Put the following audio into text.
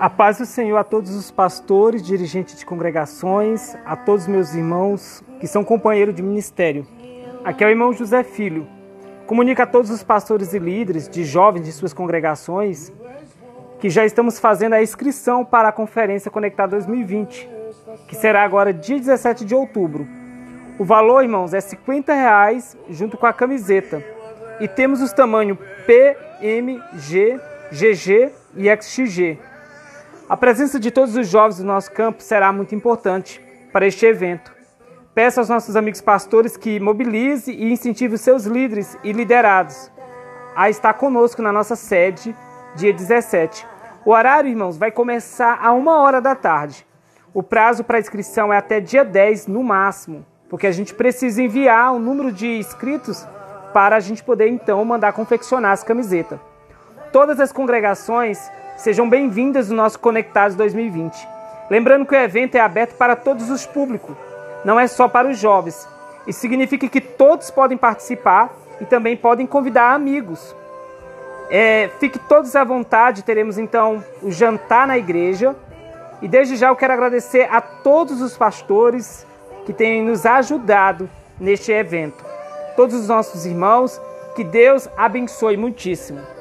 A paz do Senhor a todos os pastores, dirigentes de congregações, a todos meus irmãos que são companheiros de ministério. Aqui é o irmão José Filho. Comunica a todos os pastores e líderes de jovens de suas congregações que já estamos fazendo a inscrição para a Conferência Conectada 2020, que será agora dia 17 de outubro. O valor, irmãos, é 50 reais junto com a camiseta. E temos os tamanhos P, M, G, GG e XXG. A presença de todos os jovens do nosso campo será muito importante para este evento. Peço aos nossos amigos pastores que mobilize e incentive os seus líderes e liderados a estar conosco na nossa sede, dia 17. O horário, irmãos, vai começar a uma hora da tarde. O prazo para inscrição é até dia 10 no máximo, porque a gente precisa enviar o número de inscritos para a gente poder então mandar confeccionar as camisetas. Todas as congregações Sejam bem-vindas no nosso Conectados 2020. Lembrando que o evento é aberto para todos os públicos, não é só para os jovens. Isso significa que todos podem participar e também podem convidar amigos. É, fique todos à vontade, teremos então o jantar na igreja. E desde já eu quero agradecer a todos os pastores que têm nos ajudado neste evento. Todos os nossos irmãos, que Deus abençoe muitíssimo.